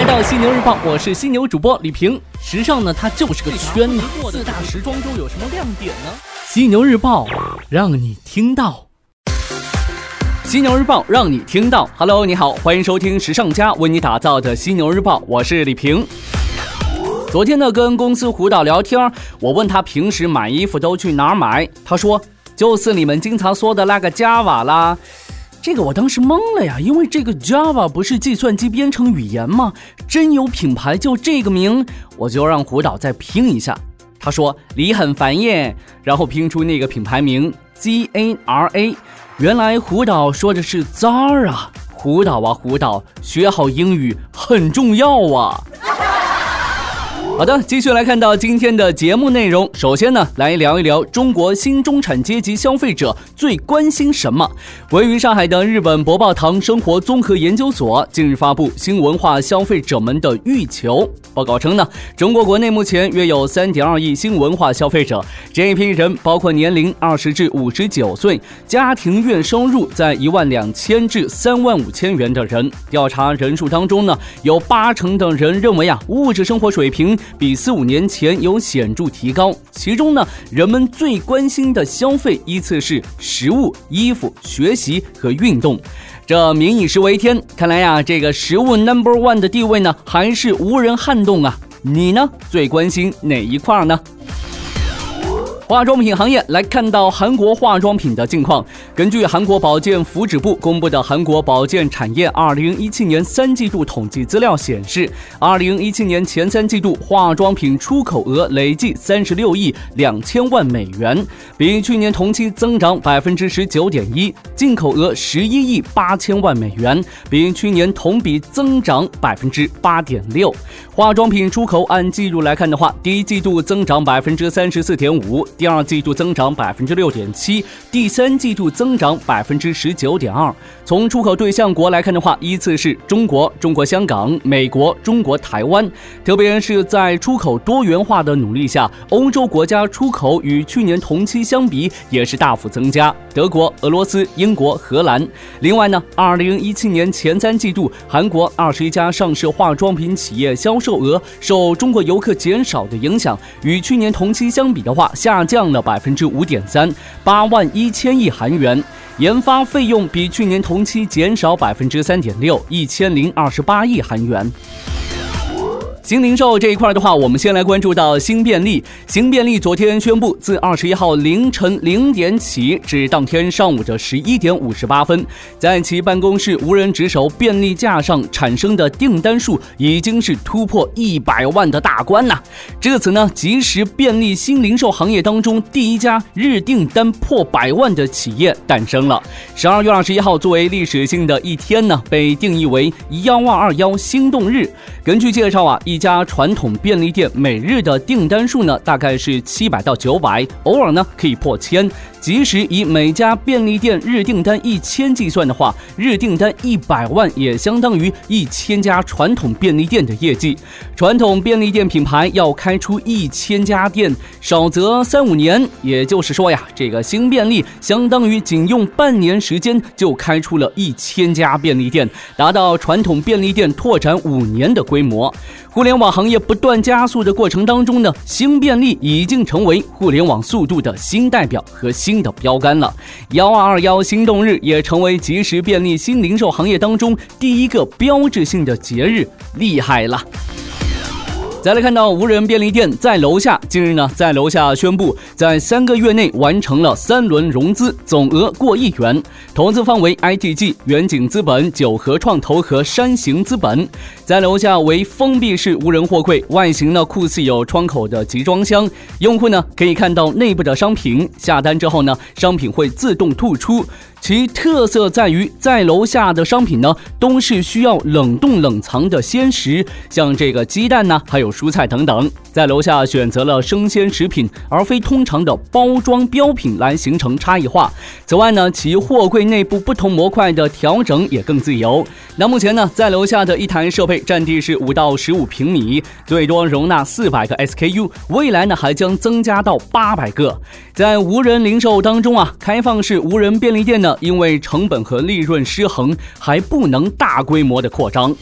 来到犀牛日报，我是犀牛主播李平。时尚呢，它就是个圈子。四大时装周有什么亮点呢？犀牛日报让你听到。犀牛日报让你听到。Hello，你好，欢迎收听时尚家为你打造的犀牛日报，我是李平。昨天呢，跟公司胡导聊天，我问他平时买衣服都去哪儿买，他说就是你们经常说的那个 Java 啦。这个我当时懵了呀，因为这个 Java 不是计算机编程语言吗？真有品牌叫这个名，我就让胡导再拼一下。他说你很烦耶，然后拼出那个品牌名 Z A R A。原来胡导说的是 Zara，胡导啊胡导，学好英语很重要啊。好的，继续来看到今天的节目内容。首先呢，来聊一聊中国新中产阶级消费者最关心什么。位于上海的日本博报堂生活综合研究所近日发布新文化消费者们的欲求报告称呢，中国国内目前约有三点二亿新文化消费者，这一批人包括年龄二十至五十九岁，家庭月收入在一万两千至三万五千元的人。调查人数当中呢，有八成的人认为啊，物质生活水平。比四五年前有显著提高，其中呢，人们最关心的消费依次是食物、衣服、学习和运动，这民以食为天，看来呀，这个食物 number one 的地位呢，还是无人撼动啊！你呢，最关心哪一块呢？化妆品行业来看到韩国化妆品的近况。根据韩国保健福祉部公布的韩国保健产业2017年三季度统计资料显示，2017年前三季度化妆品出口额累计36亿两千万美元，比去年同期增长百分之十九点一；进口额11亿八千万美元，比去年同比增长百分之八点六。化妆品出口按季度来看的话，第一季度增长百分之三十四点五。第二季度增长百分之六点七，第三季度增长百分之十九点二。从出口对象国来看的话，依次是中国、中国香港、美国、中国台湾。特别是在出口多元化的努力下，欧洲国家出口与去年同期相比也是大幅增加。德国、俄罗斯、英国、荷兰。另外呢，二零一七年前三季度，韩国二十一家上市化妆品企业销售额受中国游客减少的影响，与去年同期相比的话下。降了百分之五点三，八万一千亿韩元。研发费用比去年同期减少百分之三点六，一千零二十八亿韩元。新零售这一块的话，我们先来关注到新便利。新便利昨天宣布，自二十一号凌晨零点起至当天上午的十一点五十八分，在其办公室无人值守便利架上产生的订单数已经是突破一百万的大关呐！至此呢，即时便利新零售行业当中第一家日订单破百万的企业诞生了。十二月二十一号作为历史性的一天呢，被定义为幺二二幺心动日。根据介绍啊，一家传统便利店每日的订单数呢，大概是七百到九百，偶尔呢可以破千。即使以每家便利店日订单一千计算的话，日订单一百万也相当于一千家传统便利店的业绩。传统便利店品牌要开出一千家店，少则三五年。也就是说呀，这个新便利相当于仅用半年时间就开出了一千家便利店，达到传统便利店拓展五年的规模。互联互联网行业不断加速的过程当中呢，新便利已经成为互联网速度的新代表和。新的标杆了，幺二二幺心动日也成为即时便利新零售行业当中第一个标志性的节日，厉害了。再来看到无人便利店在楼下，近日呢，在楼下宣布，在三个月内完成了三轮融资，总额过亿元，投资方为 ITG、远景资本、九合创投和山行资本。在楼下为封闭式无人货柜，外形呢酷似有窗口的集装箱，用户呢可以看到内部的商品，下单之后呢，商品会自动吐出。其特色在于，在楼下的商品呢，都是需要冷冻冷藏的鲜食，像这个鸡蛋呢，还有蔬菜等等。在楼下选择了生鲜食品，而非通常的包装标品来形成差异化。此外呢，其货柜内部不同模块的调整也更自由。那目前呢，在楼下的一台设备占地是五到十五平米，最多容纳四百个 SKU，未来呢还将增加到八百个。在无人零售当中啊，开放式无人便利店呢。因为成本和利润失衡，还不能大规模的扩张。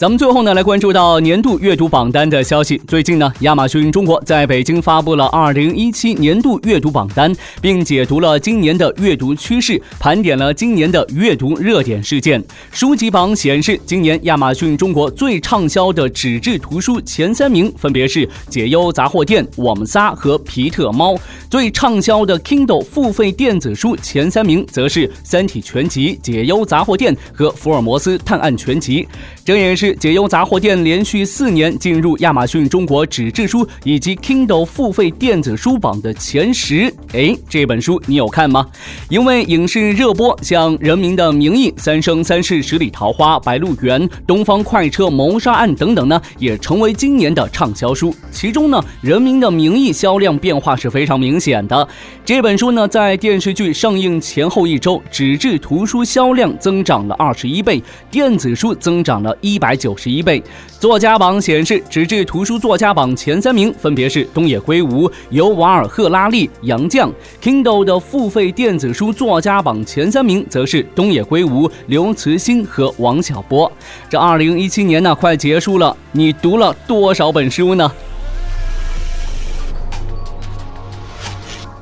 咱们最后呢，来关注到年度阅读榜单的消息。最近呢，亚马逊中国在北京发布了二零一七年度阅读榜单，并解读了今年的阅读趋势，盘点了今年的阅读热点事件。书籍榜显示，今年亚马逊中国最畅销的纸质图书前三名分别是《解忧杂货店》、《我们仨》和《皮特猫》；最畅销的 Kindle 付费电子书前三名则是《三体全集》、《解忧杂货店》和《福尔摩斯探案全集》。这也是解忧杂货店连续四年进入亚马逊中国纸质书以及 Kindle 付费电子书榜的前十。哎，这本书你有看吗？因为影视热播，像《人民的名义》《三生三世十里桃花》《白鹿原》《东方快车谋杀案》等等呢，也成为今年的畅销书。其中呢，《人民的名义》销量变化是非常明显的。这本书呢，在电视剧上映前后一周，纸质图书销量增长了二十一倍，电子书增长了。一百九十一倍。作家榜显示，纸质图书作家榜前三名分别是东野圭吾、尤瓦尔·赫拉利、杨绛。Kindle 的付费电子书作家榜前三名则是东野圭吾、刘慈欣和王小波。这二零一七年呢，快结束了，你读了多少本书呢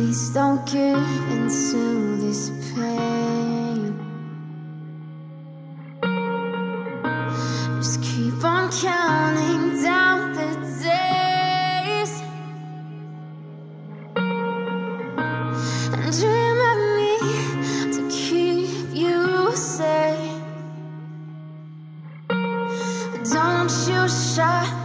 Please don't give into this pain. Just keep on counting down the days and dream of me to keep you safe. Don't you shut